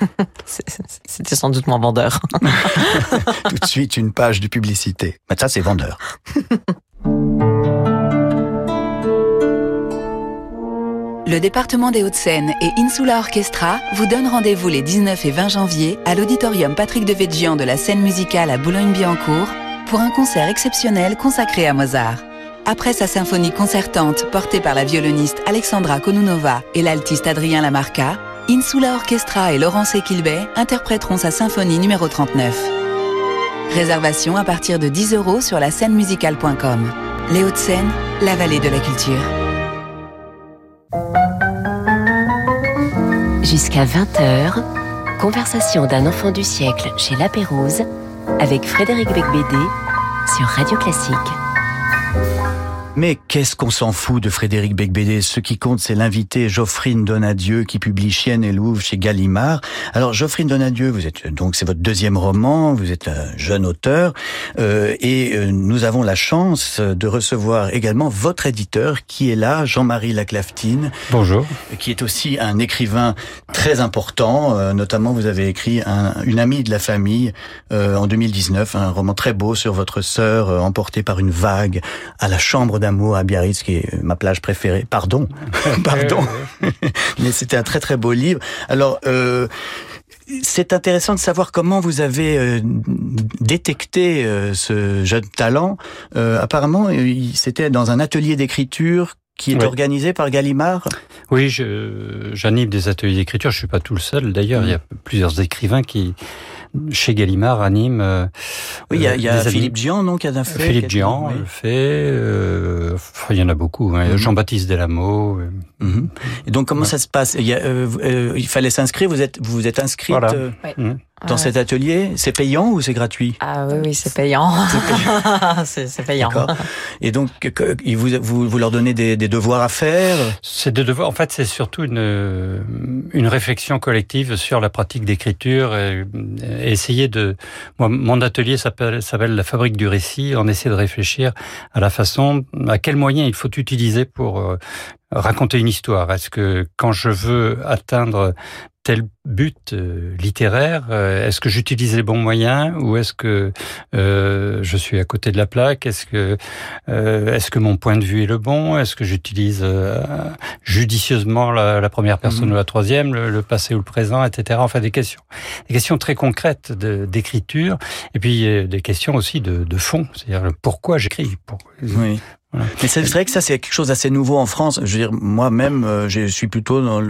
[laughs] C'était sans doute moins vendeur. [laughs] Tout de suite une page de publicité. Mais ça c'est vendeur. [laughs] Le département des Hauts-de-Seine et Insula Orchestra vous donnent rendez-vous les 19 et 20 janvier à l'auditorium Patrick de Végian de la scène musicale à Boulogne-Billancourt pour un concert exceptionnel consacré à Mozart. Après sa symphonie concertante portée par la violoniste Alexandra Konunova et l'altiste Adrien Lamarca, Insula Orchestra et Laurence Equilbet interpréteront sa symphonie numéro 39. Réservation à partir de 10 euros sur la scène musicale.com. Les Hauts-de-Seine, la vallée de la culture. Jusqu'à 20h, conversation d'un enfant du siècle chez La Pérouse avec Frédéric Becbédé sur Radio Classique. Mais qu'est-ce qu'on s'en fout de Frédéric Becbédé? Ce qui compte, c'est l'invité Geoffrine Donadieu qui publie Chienne et Louve chez Gallimard. Alors Geoffrine Donadieu, vous êtes donc c'est votre deuxième roman, vous êtes un jeune auteur euh, et euh, nous avons la chance de recevoir également votre éditeur qui est là, Jean-Marie Laclaftine. Bonjour. Qui est aussi un écrivain très important. Euh, notamment, vous avez écrit un, une amie de la famille euh, en 2019, un roman très beau sur votre sœur euh, emportée par une vague à la chambre d'amour à Biarritz, qui est ma plage préférée. Pardon, [laughs] pardon. [laughs] Mais c'était un très très beau livre. Alors. Euh, c'est intéressant de savoir comment vous avez euh, détecté euh, ce jeune talent. Euh, apparemment, c'était dans un atelier d'écriture qui est organisé par Gallimard? Oui, je- j'anime des ateliers d'écriture. Je suis pas tout le seul. D'ailleurs, il y a plusieurs écrivains qui, chez Gallimard, animent. euh, Oui, il y a, euh, il y a des Philippe Gian, non, qui a fait. Philippe qui a- Gian oui. le fait. euh, il y en a beaucoup. hein. Mhm. Jean-Baptiste Delamo. euh, Mhm. Et donc, comment Ouais. ça se passe? Il, y a, euh, euh, il fallait s'inscrire. Vous êtes, vous vous êtes inscrite Voilà. euh, mhm. Dans Ouais. cet atelier. C'est payant ou c'est gratuit? Ah oui, oui, c'est payant. c'est payant. [laughs] D'accord. Et donc, vous, vous, vous leur donnez des, des devoirs à faire? C'est de devoir. En fait, c'est surtout une une réflexion collective sur la pratique d'écriture et, et essayer de. Moi, mon atelier s'appelle s'appelle la fabrique du récit. On essaie de réfléchir à la façon, à quels moyens il faut utiliser pour euh, raconter une histoire. Est-ce que quand je veux atteindre tel but euh, littéraire, euh, est-ce que j'utilise les bons moyens ou est-ce que euh, je suis à côté de la plaque? Est-ce que euh, est-ce que mon point de vue est le bon? Est-ce que j'utilise euh, judicieusement la, la première personne Mhm. ou la troisième, le, le passé ou le présent, etc. Enfin, des questions, des questions très concrètes d'écriture, et puis euh, des questions aussi de, de fond, c'est-à-dire le pourquoi j'écris. Pour... Oui. Voilà. Mais c'est vrai que ça, c'est quelque chose d'assez nouveau en France. Je veux dire, moi-même, euh, je suis plutôt dans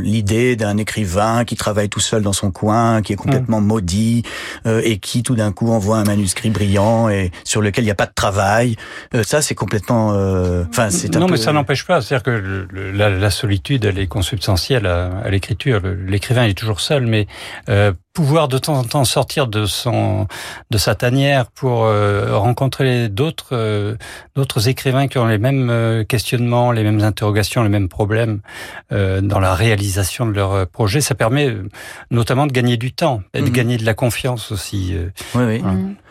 l'idée d'un écrivain qui travaille tout seul dans son coin, qui est complètement maudit, euh, et qui, tout d'un coup, envoie un manuscrit brillant et sur lequel il n'y a pas de travail. Euh, ça, c'est complètement... euh, Enfin, c'est un non, peu- mais ça n'empêche pas. C'est-à-dire que le- le- la, la solitude, elle est consubstantielle à, à l'écriture. L'écrivain est toujours seul, mais euh, pouvoir de temps en temps sortir de son de sa tanière pour euh, rencontrer d'autres euh, d'autres écrivains qui ont les mêmes euh, questionnements, les mêmes interrogations, les mêmes problèmes euh, dans la réalisation de leur euh, projet, ça permet euh, notamment de gagner du temps et de Mhm. gagner de la confiance aussi. euh. Oui, oui.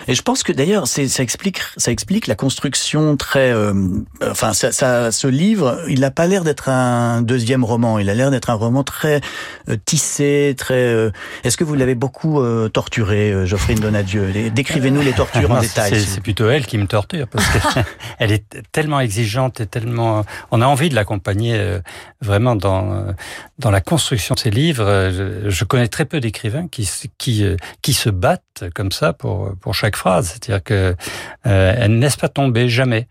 Et je pense que d'ailleurs, c'est- ça explique, ça explique la construction très, euh, enfin, ça, ça, ce livre, il n'a pas l'air d'être un deuxième roman. Il a l'air d'être un roman très euh, tissé, très. euh, Est-ce que vous l'avez beaucoup euh, torturé, euh, Geoffrine Donadieu Décrivez-nous les tortures en Non, détail. C'est plutôt elle qui me torture parce qu'elle [laughs] est tellement exigeante et tellement. On a envie de l'accompagner euh, vraiment dans euh, dans la construction de ses livres. Je, je connais très peu d'écrivains qui qui euh, qui se battent comme ça pour pour chaque phrase. C'est-à-dire que elle ne laisse pas tomber jamais.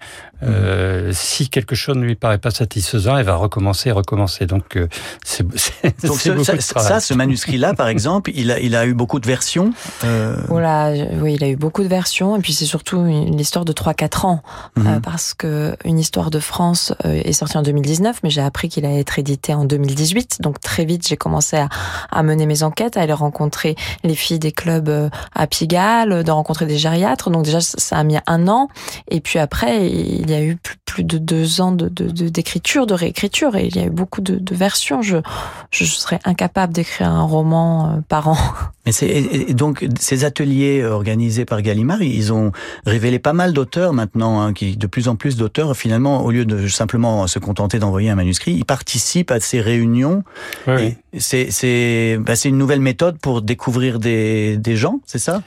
Euh, Si quelque chose ne lui paraît pas satisfaisant, elle va recommencer, et recommencer. Donc euh, c'est [laughs] beaucoup ça, de travail. ça, ce manuscrit-là, par exemple, il a, il a eu beaucoup de versions. euh, Voilà, je- oui, il a eu beaucoup de versions et puis c'est surtout une histoire de 3-4 ans mhm. euh, parce que une histoire de France euh, est sortie en 2019, mais j'ai appris qu'il allait être édité en 2018. Donc très vite, j'ai commencé à, à mener mes enquêtes, à aller rencontrer les filles des clubs euh, à Pigalle, de rencontrer des gériatres. Donc déjà, ça a mis un an. Et puis après, il y a eu plus, de deux ans de d'écriture, de, réécriture, et il y a eu beaucoup de, versions. Je, je serais incapable d'écrire un roman euh, par an [laughs] Mais c'est donc ces ateliers organisés par Gallimard, ils ont révélé pas mal d'auteurs maintenant, hein, qui de plus en plus d'auteurs finalement, au lieu de simplement se contenter d'envoyer un manuscrit, ils participent à ces réunions. Oui. C'est c'est bah, c'est une nouvelle méthode pour découvrir des des gens, c'est ça?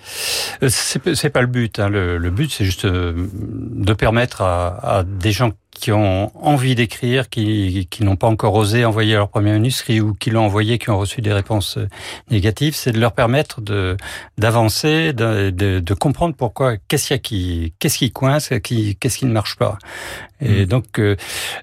Euh, C'est pas le but. Hein. Le, le, but, c'est juste euh, de permettre à, à des gens qui ont envie d'écrire, qui, qui n'ont pas encore osé envoyer leur premier manuscrit ou qui l'ont envoyé, qui ont reçu des réponses euh, négatives, c'est de leur permettre de d'avancer, de, de, comprendre pourquoi, qu'est-ce qu'il y a qui, qu'est-ce qui coince, qu'est-ce qui ne marche pas. Et mmh. donc, euh,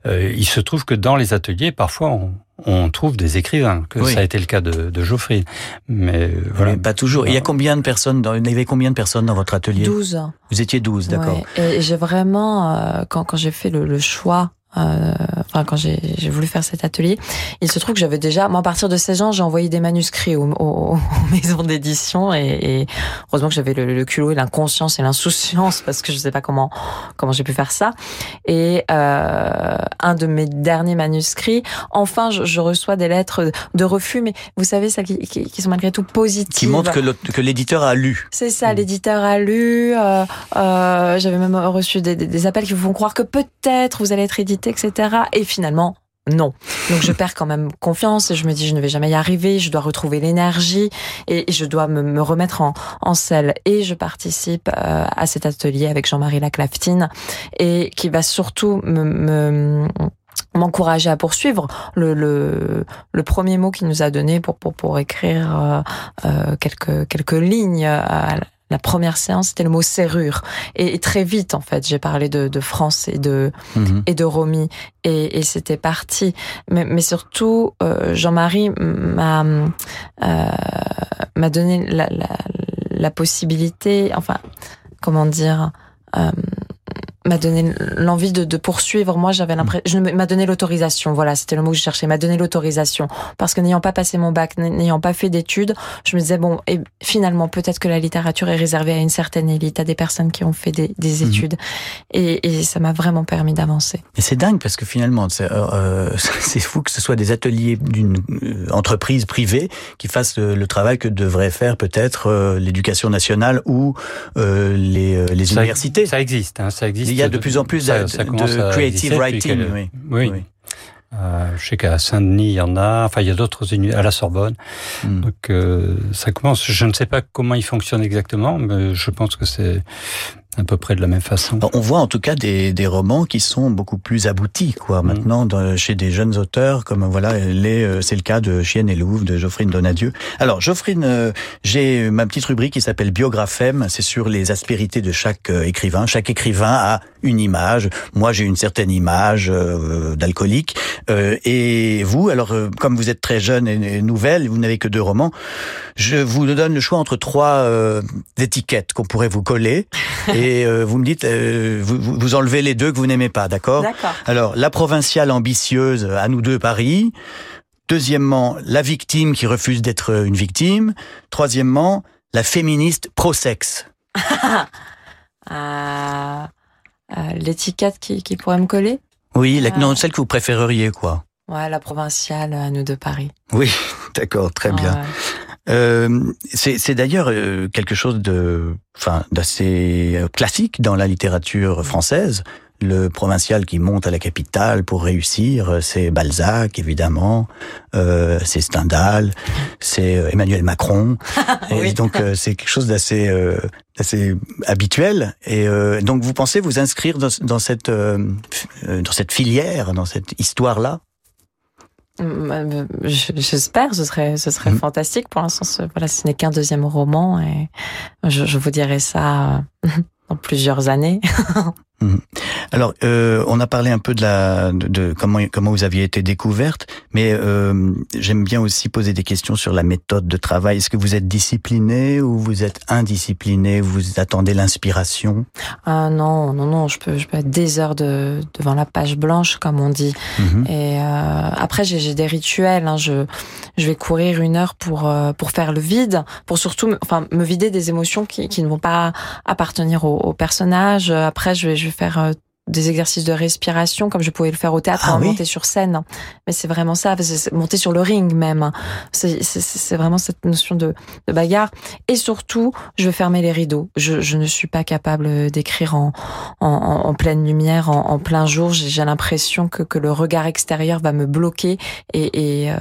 euh, il se trouve que dans les ateliers, parfois, on, on trouve des écrivains, que ça a été le cas de, de Geoffrey. Mais voilà. pas toujours. Il y a combien de personnes dans, il y avait combien de personnes dans votre atelier? 12. Vous étiez 12, d'accord. Ouais. Et j'ai vraiment, euh, quand, quand j'ai fait le, le choix euh, enfin quand j'ai voulu faire cet atelier, il se trouve que j'avais déjà, moi à partir de 16 ans, j'ai envoyé des manuscrits aux, aux, [laughs] aux maisons d'édition et, et, heureusement que j'avais le, le, culot et l'inconscience et l'insouciance parce que je sais pas comment comment j'ai pu faire ça. Et euh, un de mes derniers manuscrits, enfin je, je, reçois des lettres de refus, mais vous savez ça qui, qui, qui sont malgré tout positives. Qui montrent que l'éditeur a lu. C'est ça, mmh. l'éditeur a lu. Euh, euh, j'avais même reçu des, des, des appels qui vous font croire que peut-être vous allez être édité etc. Et finalement, non. Donc je perds quand même confiance et je me dis je ne vais jamais y arriver, je dois retrouver l'énergie et je dois me, me, remettre en, en selle. Et je participe euh, à cet atelier avec Jean-Marie Laclaftine et qui va surtout me, me m'encourager à poursuivre. Le, le, le, premier mot qu'il nous a donné pour, pour, pour écrire euh, euh, quelques, quelques lignes à, la première séance, c'était le mot serrure. Et, et, très vite, en fait, j'ai parlé de, de, France et de, mmh. et de Romy. Et, et c'était parti. Mais, mais surtout, euh, Jean-Marie m'a euh, m'a donné la, la, la, possibilité, enfin, comment dire, euh, m'a donné l'envie de, de, poursuivre. Moi, j'avais l'impression, je m'a donné l'autorisation. Voilà, c'était le mot que je cherchais. M'a donné l'autorisation parce que n'ayant pas passé mon bac, n'ayant pas fait d'études, je me disais bon, et finalement, peut-être que la littérature est réservée à une certaine élite, à des personnes qui ont fait des, des mmh. études, et, et, ça m'a vraiment permis d'avancer. Et c'est dingue parce que finalement, c'est euh, [laughs] fou que ce soit des ateliers d'une euh, entreprise privée qui fassent le, le travail que devrait faire peut-être euh, l'éducation nationale ou euh, les, les ça, universités. Ça existe, hein, ça existe il y a de plus en plus ça, ça de, de creative writing. Oui. oui. oui. Euh, je sais qu'à Saint-Denis, il y en a. Enfin, il y a d'autres à la Sorbonne. Mm. Donc, euh, ça commence. Je ne sais pas comment il fonctionne exactement, mais je pense que c'est à peu près de la même façon. On voit en tout cas des, des romans qui sont beaucoup plus aboutis, quoi. Mmh. Maintenant, dans, chez des jeunes auteurs, comme voilà, euh, c'est le cas de Chienne et Louvre, de Geoffrine Donadieu. Alors, Geoffrine, euh, j'ai ma petite rubrique qui s'appelle Biographème. C'est sur les aspérités de chaque euh, écrivain. Chaque écrivain a une image. Moi, j'ai une certaine image euh, d'alcoolique. Euh, et vous, alors, comme vous êtes très jeune et, et nouvelle, vous n'avez que deux romans, je vous donne le choix entre trois étiquettes qu'on pourrait vous coller. Et [laughs] et euh, vous me dites, euh, vous, vous, enlevez les deux que vous n'aimez pas, d'accord. Alors, la provinciale ambitieuse, à nous deux, Paris. Deuxièmement, la victime qui refuse d'être une victime. Troisièmement, la féministe pro-sexe. [laughs] euh, L'étiquette qui, qui, pourrait me coller Oui, la, non, celle que vous préféreriez, quoi. Ouais, la provinciale, à nous deux, Paris. Oui, [laughs] d'accord, très bien. Euh, c'est d'ailleurs euh, quelque chose de, enfin, d'assez classique dans la littérature française. Le provincial qui monte à la capitale pour réussir, c'est Balzac évidemment, euh, c'est Stendhal, c'est euh, Emmanuel Macron. [laughs] oui. Et donc euh, c'est quelque chose d'assez euh, assez habituel. Et donc vous pensez vous inscrire dans, dans cette dans cette filière, dans cette histoire là J'espère, ce serait, ce serait mmh. fantastique. Pour l'instant, ce, voilà, ce n'est qu'un deuxième roman et je, je vous dirai ça [laughs] dans plusieurs années. [laughs] Mmh. Alors, euh, on a parlé un peu de la de, de, comment comment vous aviez été découverte, mais euh, j'aime bien aussi poser des questions sur la méthode de travail. Est-ce que vous êtes discipliné ou vous êtes indiscipliné? Vous attendez l'inspiration? Ah non, non, non. Je peux je peux être des heures de, devant la page blanche, comme on dit. Mmh. Et euh, après, j'ai des rituels. Hein. Je je vais courir une heure pour euh, pour faire le vide, pour surtout, enfin, me vider des émotions qui qui ne vont pas appartenir au, au personnage. Après, je vais je vais faire euh, des exercices de respiration comme je pouvais le faire au théâtre Ah en oui. monter sur scène. Mais c'est vraiment ça, monter sur le ring même. C'est- C'est vraiment cette notion de, de bagarre. Et surtout, je veux fermer les rideaux. Je, je ne suis pas capable d'écrire en, en, en- en pleine lumière, en, en plein jour. J'ai l'impression que, que le regard extérieur va me bloquer et, et, euh,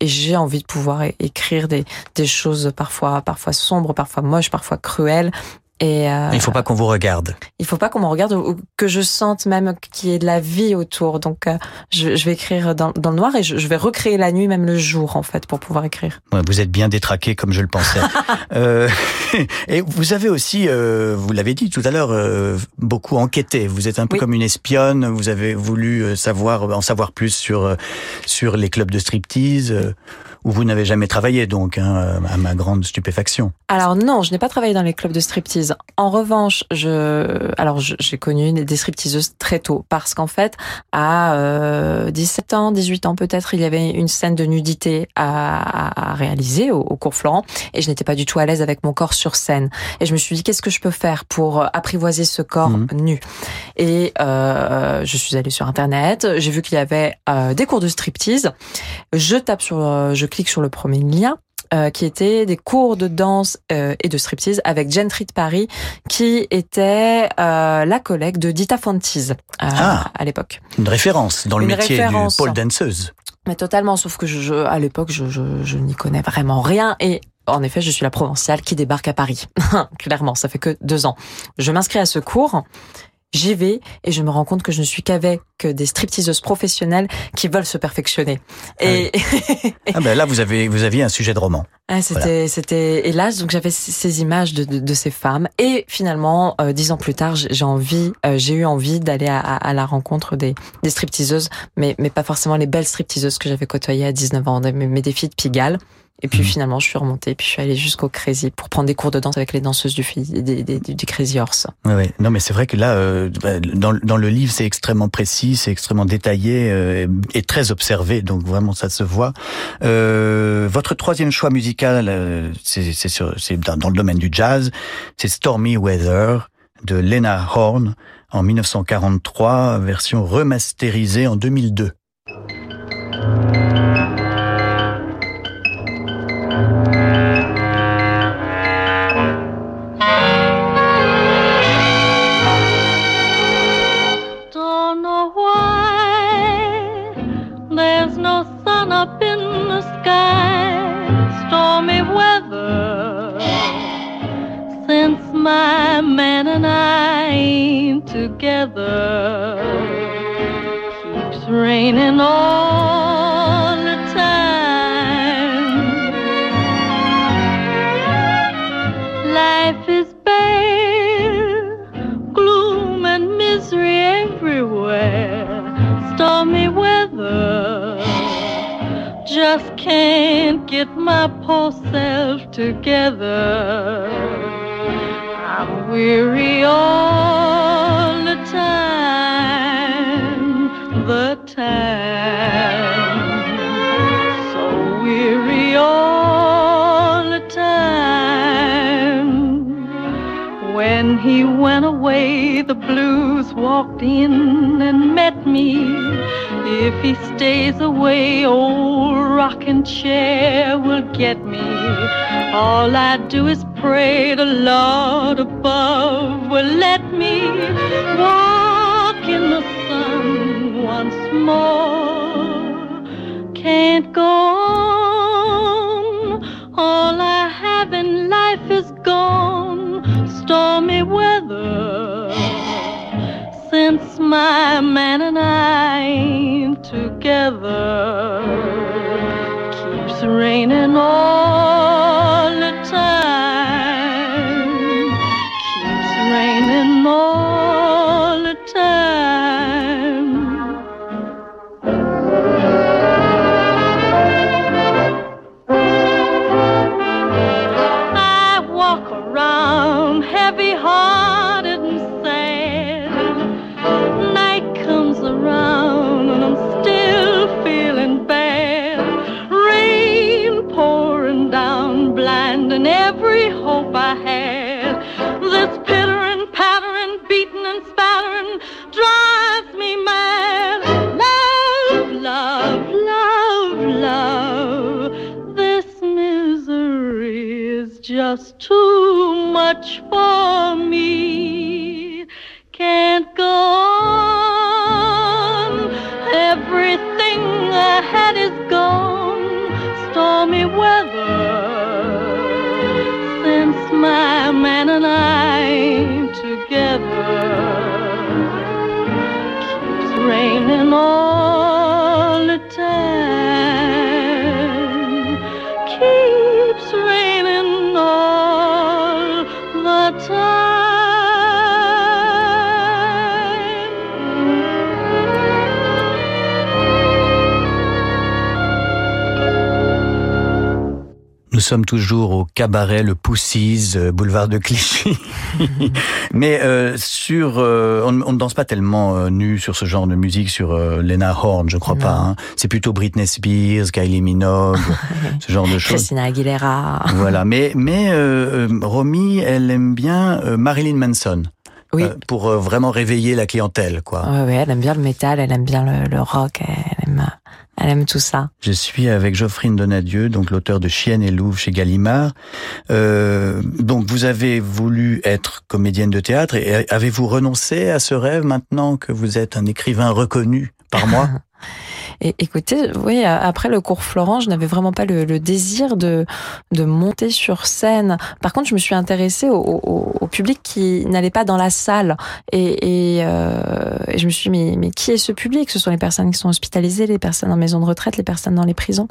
et j'ai envie de pouvoir écrire des, des choses parfois, parfois sombres, parfois moches, parfois cruelles. Et euh, Il faut pas qu'on vous regarde. il faut pas qu'on me regarde ou que je sente même qu'il y ait de la vie autour. Donc, euh, je, je vais écrire dans, dans le noir et je, je vais recréer la nuit, même le jour, en fait, pour pouvoir écrire. Ouais, vous êtes bien détraqué comme je le pensais. [laughs] Euh, [laughs] et vous avez aussi, euh, vous l'avez dit tout à l'heure, euh, beaucoup enquêté. Vous êtes un peu Oui. comme une espionne. Vous avez voulu savoir, en savoir plus sur sur les clubs de striptease où vous n'avez jamais travaillé, donc hein, à ma grande stupéfaction. Alors non, je n'ai pas travaillé dans les clubs de striptease. En revanche, je, alors j'ai connu des stripteaseuses très tôt parce qu'en fait, à euh, 17 ans, 18 ans peut-être, il y avait une scène de nudité à, réaliser au, au cours Florent et je n'étais pas du tout à l'aise avec mon corps sur scène. Et je me suis dit qu'est-ce que je peux faire pour apprivoiser ce corps Mhm. nu? Et euh, je suis allée sur internet, j'ai vu qu'il y avait euh, des cours de striptease. Je tape sur, euh, je clique sur le premier lien euh, qui était des cours de danse euh, et de striptease avec Gentry de Paris, qui était euh, la collègue de Dita euh, Ah. à l'époque. Une référence dans le Une métier référence. du pole danseuse. Mais totalement, sauf que je, je- à l'époque, je, je, je n'y connais vraiment rien et en effet, je suis la provinciale qui débarque à Paris. [laughs] Clairement, ça fait que deux ans. Je m'inscris à ce cours. J'y vais et je me rends compte que je ne suis qu'avec des stripteaseuses professionnelles qui veulent se perfectionner. Et, [laughs] Ah ben là, vous avez vous aviez un sujet de roman. Ah, c'était, c'était, là, donc j'avais ces images de, de, de ces femmes. Et finalement, euh, dix ans plus tard, j'ai envie, euh, j'ai eu envie d'aller à, à, à la rencontre des, des stripteaseuses, mais, mais pas forcément les belles stripteaseuses que j'avais côtoyées à 19 ans, mais, mais des filles de Pigalle. Et puis Mhm. finalement, je suis remontée, puis je suis allée jusqu'au Crazy pour prendre des cours de danse avec les danseuses du, fi- des, des- du, du Crazy Horse. Ouais, ouais. Non, mais c'est vrai que là, euh, bah, dans, dans le livre, c'est extrêmement précis, c'est extrêmement détaillé euh, et très observé, donc vraiment ça se voit. Euh, votre troisième choix musical, euh, c'est dans, dans le domaine du jazz, c'est Stormy Weather de Lena Horne en 1943, version remasterisée en 2002. My man and I ain't together. Keeps raining all the time. Life is bare, gloom and misery everywhere. Stormy weather, just can't get my poor self together. I'm weary all the time, the time. He went away, the blues walked in and met me. If he stays away, old rocking chair will get me. All I do is pray the Lord above will let me walk in the sun once more. Can't go on. All I have in life is gone. Stormy weather. Since my man and I ain't together, keeps raining all sommes toujours au cabaret Le Poussise, euh, boulevard de Clichy. [laughs] Mais euh, sur, euh, on, on ne danse pas tellement euh, nu sur ce genre de musique, sur Lena Horne, je crois Non. pas. hein. C'est plutôt Britney Spears, Kylie Minogue, [laughs] ce genre de choses. Christina Aguilera. Voilà. Mais mais Romy, elle aime bien Marilyn Manson. Oui. Pour vraiment réveiller la clientèle, quoi. Ouais, elle aime bien le métal, elle aime bien le, le rock, elle elle aime tout ça. Je suis avec Geoffrine Donadieu, donc l'auteur de Chienne et Louve chez Gallimard. Euh, donc vous avez voulu être comédienne de théâtre et avez-vous renoncé à ce rêve maintenant que vous êtes un écrivain reconnu par moi? [laughs] Et écoutez, oui, après le cours Florent, je n'avais vraiment pas le, le désir de, de monter sur scène. Par contre, je me suis intéressée au, au, au public qui n'allait pas dans la salle. Et, et, euh, et je me suis dit, mais, mais qui est ce public? Ce sont les personnes qui sont hospitalisées, les personnes en maison de retraite, les personnes dans les prisons.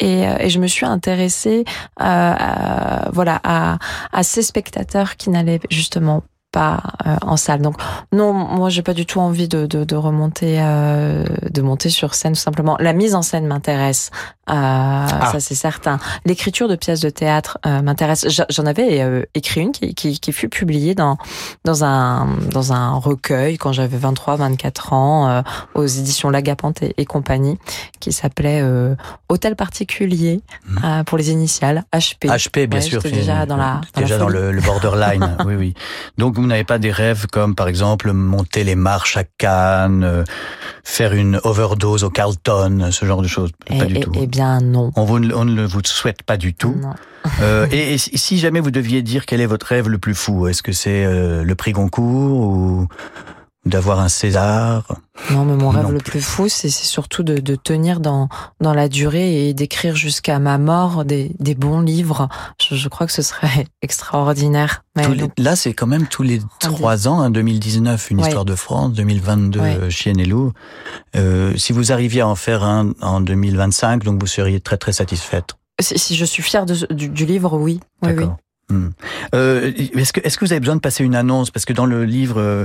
Et, euh, et je me suis intéressée euh, à, voilà, à, à ces spectateurs qui n'allaient justement pas euh, en salle. Donc non, moi j'ai pas du tout envie de, de, de remonter, euh, de monter sur scène tout simplement. La mise en scène m'intéresse, euh, ça c'est certain. L'écriture de pièces de théâtre euh, m'intéresse. J'en avais euh, écrit une qui, qui, qui fut publiée dans dans un dans un recueil quand j'avais 23, 24 ans euh, aux éditions Lagapante et, et compagnie, qui s'appelait euh, Hôtel particulier euh, pour les initiales HP. HP, bien Ouais, sûr. déjà dans la- dans la déjà dans le, le borderline. [laughs] oui, oui. Donc vous n'avez pas des rêves comme, par exemple, monter les marches à Cannes, euh, faire une overdose au Carlton, ce genre de choses? Et, pas du et- tout. eh bien non. On, vous ne- on ne vous souhaite pas du tout. Non. Euh, et, si jamais vous deviez dire quel est votre rêve le plus fou, est-ce que c'est euh, le prix Goncourt ou d'avoir un César Non, mais mon rêve Non le plus. fou, c'est surtout de, de tenir dans, dans la durée et d'écrire jusqu'à ma mort des, des bons livres. Je, je crois que ce serait [laughs] extraordinaire. Mais les- Là, c'est quand même tous les trois ans, hein, 2019, une Ouais. histoire de France, 2022, Ouais. euh, Chienne et Loup. Euh, si vous arriviez à en faire un en 2025, donc vous seriez très très satisfaite. si, si je suis fière de, du, du livre, oui. Oui, oui. D'accord. Hmm. Euh, est-ce que est-ce que vous avez besoin de passer une annonce? Parce que dans le livre euh,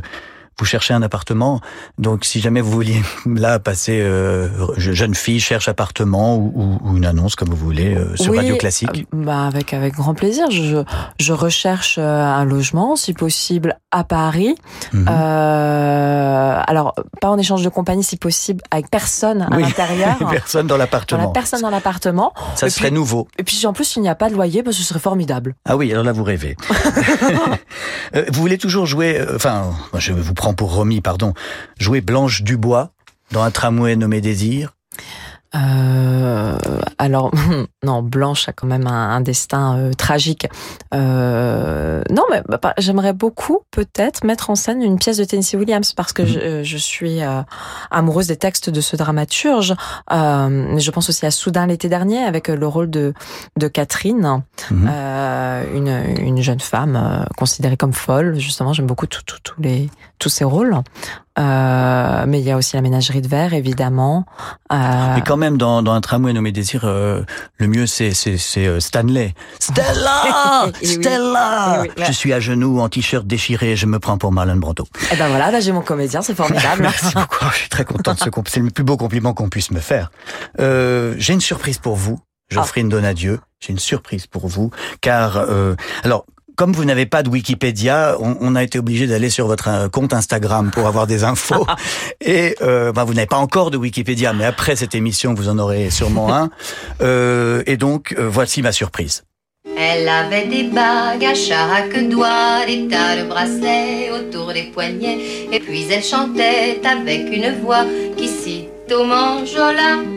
vous cherchez un appartement, donc si jamais vous vouliez [laughs] là passer euh, je- jeune fille cherche appartement ou, ou- ou une annonce comme vous voulez euh, sur Oui, Radio Classique. euh, bah avec avec grand plaisir. Je, je recherche euh, un logement, si possible, à Paris. Mhm. Euh, alors pas en échange de compagnie, si possible, avec personne à Oui. l'intérieur. [laughs] Personne dans l'appartement. personne dans l'appartement. Ça Et serait puis- nouveau. Et puis en plus il n'y a pas de loyer, bah, ce serait formidable. Ah oui, alors là vous rêvez. [laughs] Euh, vous voulez toujours jouer, enfin, je vous pour Romy, pardon, jouer Blanche Dubois dans un tramway nommé Désir. Euh, alors [laughs] non, Blanche a quand même un, un destin euh, tragique. Euh, non, mais bah, j'aimerais beaucoup peut-être mettre en scène une pièce de Tennessee Williams parce que je, euh, je suis euh, amoureuse des textes de ce dramaturge. Je pense aussi à Soudain l'été dernier avec le rôle de de Catherine, Mhm. une une jeune femme considérée comme folle. Justement, j'aime beaucoup tous les tous ces rôles. Euh, mais il y a aussi la ménagerie de verre, évidemment. Euh, Mais quand même, dans, dans un tramway nommé Désir, euh, le mieux c'est c'est c'est euh, Stanley. Stella, [laughs] oui. Stella. Oui, Je suis à genoux en t-shirt déchiré, je me prends pour Marlon Brando. Eh ben voilà, là j'ai mon comédien, c'est formidable. [laughs] Merci beaucoup. Je suis très content de ce compl- C'est le plus beau compliment qu'on puisse me faire. Euh, J'ai une surprise pour vous, Geoffrine Donadieu. J'ai une surprise pour vous, car euh, alors. Comme vous n'avez pas de Wikipédia, on, on a été obligé d'aller sur votre euh, compte Instagram pour avoir des infos. [laughs] Et euh, bah, vous n'avez pas encore de Wikipédia, mais après cette émission, vous en aurez sûrement un. [laughs] Euh, et donc, euh, voici ma surprise. Elle avait des bagues à chaque doigt, des tas de bracelets autour des poignets, et puis elle chantait avec une voix qui cite au manjola.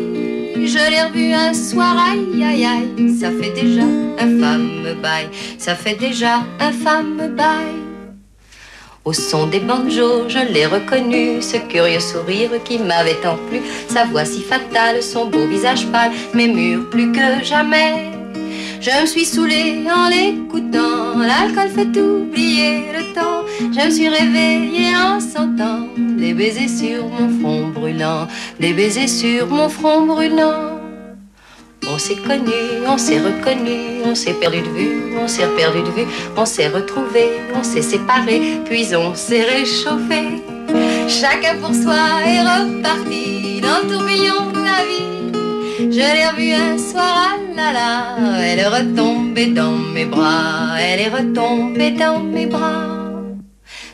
Je l'ai revu un soir, aïe aïe aïe, ça fait déjà un fameux bail, ça fait déjà un fameux bail. Au son des banjos, je l'ai reconnu, ce curieux sourire qui m'avait tant plu, sa voix si fatale, son beau visage pâle, mes murs plus que jamais. Je me suis saoulée en l'écoutant, l'alcool fait oublier le temps. Je me suis réveillée en sentant des baisers sur mon front brûlant, des baisers sur mon front brûlant. On s'est connu, on s'est reconnu, on s'est perdu de vue, on s'est perdu de vue, on s'est retrouvé, on s'est séparé, puis on s'est réchauffé. Chacun pour soi est reparti dans le tourbillon de la vie. Je l'ai revue un soir, ah là là, elle est retombée dans mes bras, elle est retombée dans mes bras.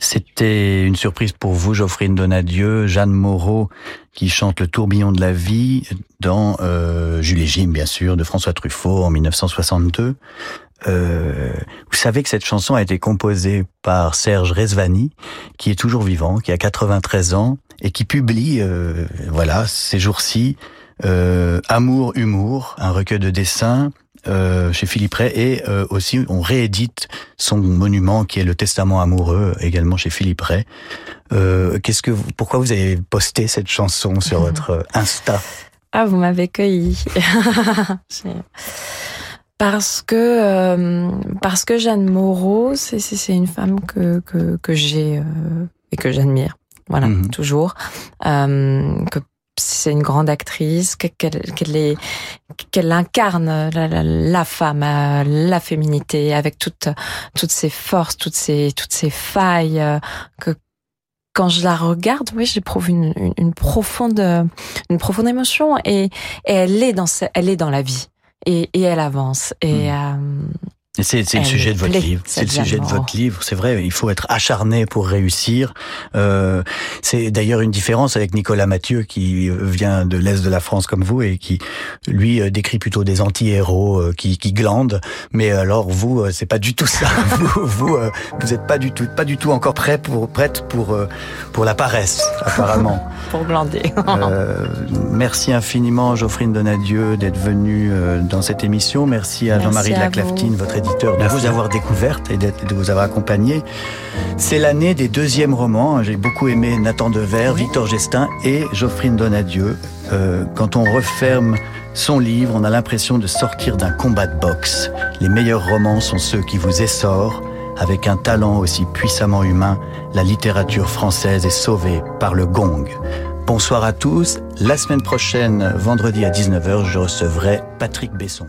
C'était une surprise pour vous, Geoffrine Donadieu, Jeanne Moreau, qui chante le tourbillon de la vie dans euh, Jules et Jim, bien sûr, de François Truffaut en 1962. Euh, vous savez que cette chanson a été composée par Serge Rezvani, qui est toujours vivant, qui a 93 ans et qui publie, euh, voilà, ces jours-ci, euh, Amour, Humour, un recueil de dessins euh, chez Philippe Ray et euh, aussi on réédite son monument qui est le Testament amoureux également chez Philippe Ray. Euh, qu'est-ce que vous, pourquoi vous avez posté cette chanson sur [laughs] votre Insta? Ah, vous m'avez cueilli. [laughs] parce que euh, parce que Jeanne Moreau, c'est c'est une femme que que que j'ai euh, et que j'admire. Voilà, Mhm. toujours. Euh, que c'est une grande actrice, que- qu'elle est qu'elle incarne la, la, la femme, euh, la féminité avec toutes toutes ses forces, toutes ses toutes ses failles. euh, que quand je la regarde, oui, j'éprouve une, une, une profonde une profonde émotion et, et elle est dans ce- elle est dans la vie et, et elle avance et euh, Et C'est le sujet de votre plaît, livre. C'est le sujet de votre livre. C'est vrai, il faut être acharné pour réussir. Euh, c'est d'ailleurs une différence avec Nicolas Mathieu qui vient de l'est de la France comme vous et qui lui euh, décrit plutôt des anti-héros euh, qui, qui glandent. Mais alors vous, euh, c'est pas du tout ça. [laughs] vous, vous, vous êtes pas du tout, pas du tout encore prêt pour prête pour pour la paresse apparemment. [laughs] pour glander. Euh, merci infiniment Geoffrine Donadieu d'être venue dans cette émission. Merci à Jean-Marie de à la vous. Claftine, votre éditeur, de vous avoir découverte et de vous avoir accompagné. C'est l'année des deuxièmes romans. J'ai beaucoup aimé Nathan Dever, Victor Gestin et Geoffrine Donadieu. Euh, quand on referme son livre, on a l'impression de sortir d'un combat de boxe. Les meilleurs romans sont ceux qui vous essorent. Avec un talent aussi puissamment humain, la littérature française est sauvée par le gong. Bonsoir à tous. La semaine prochaine, vendredi à 19h, je recevrai Patrick Besson.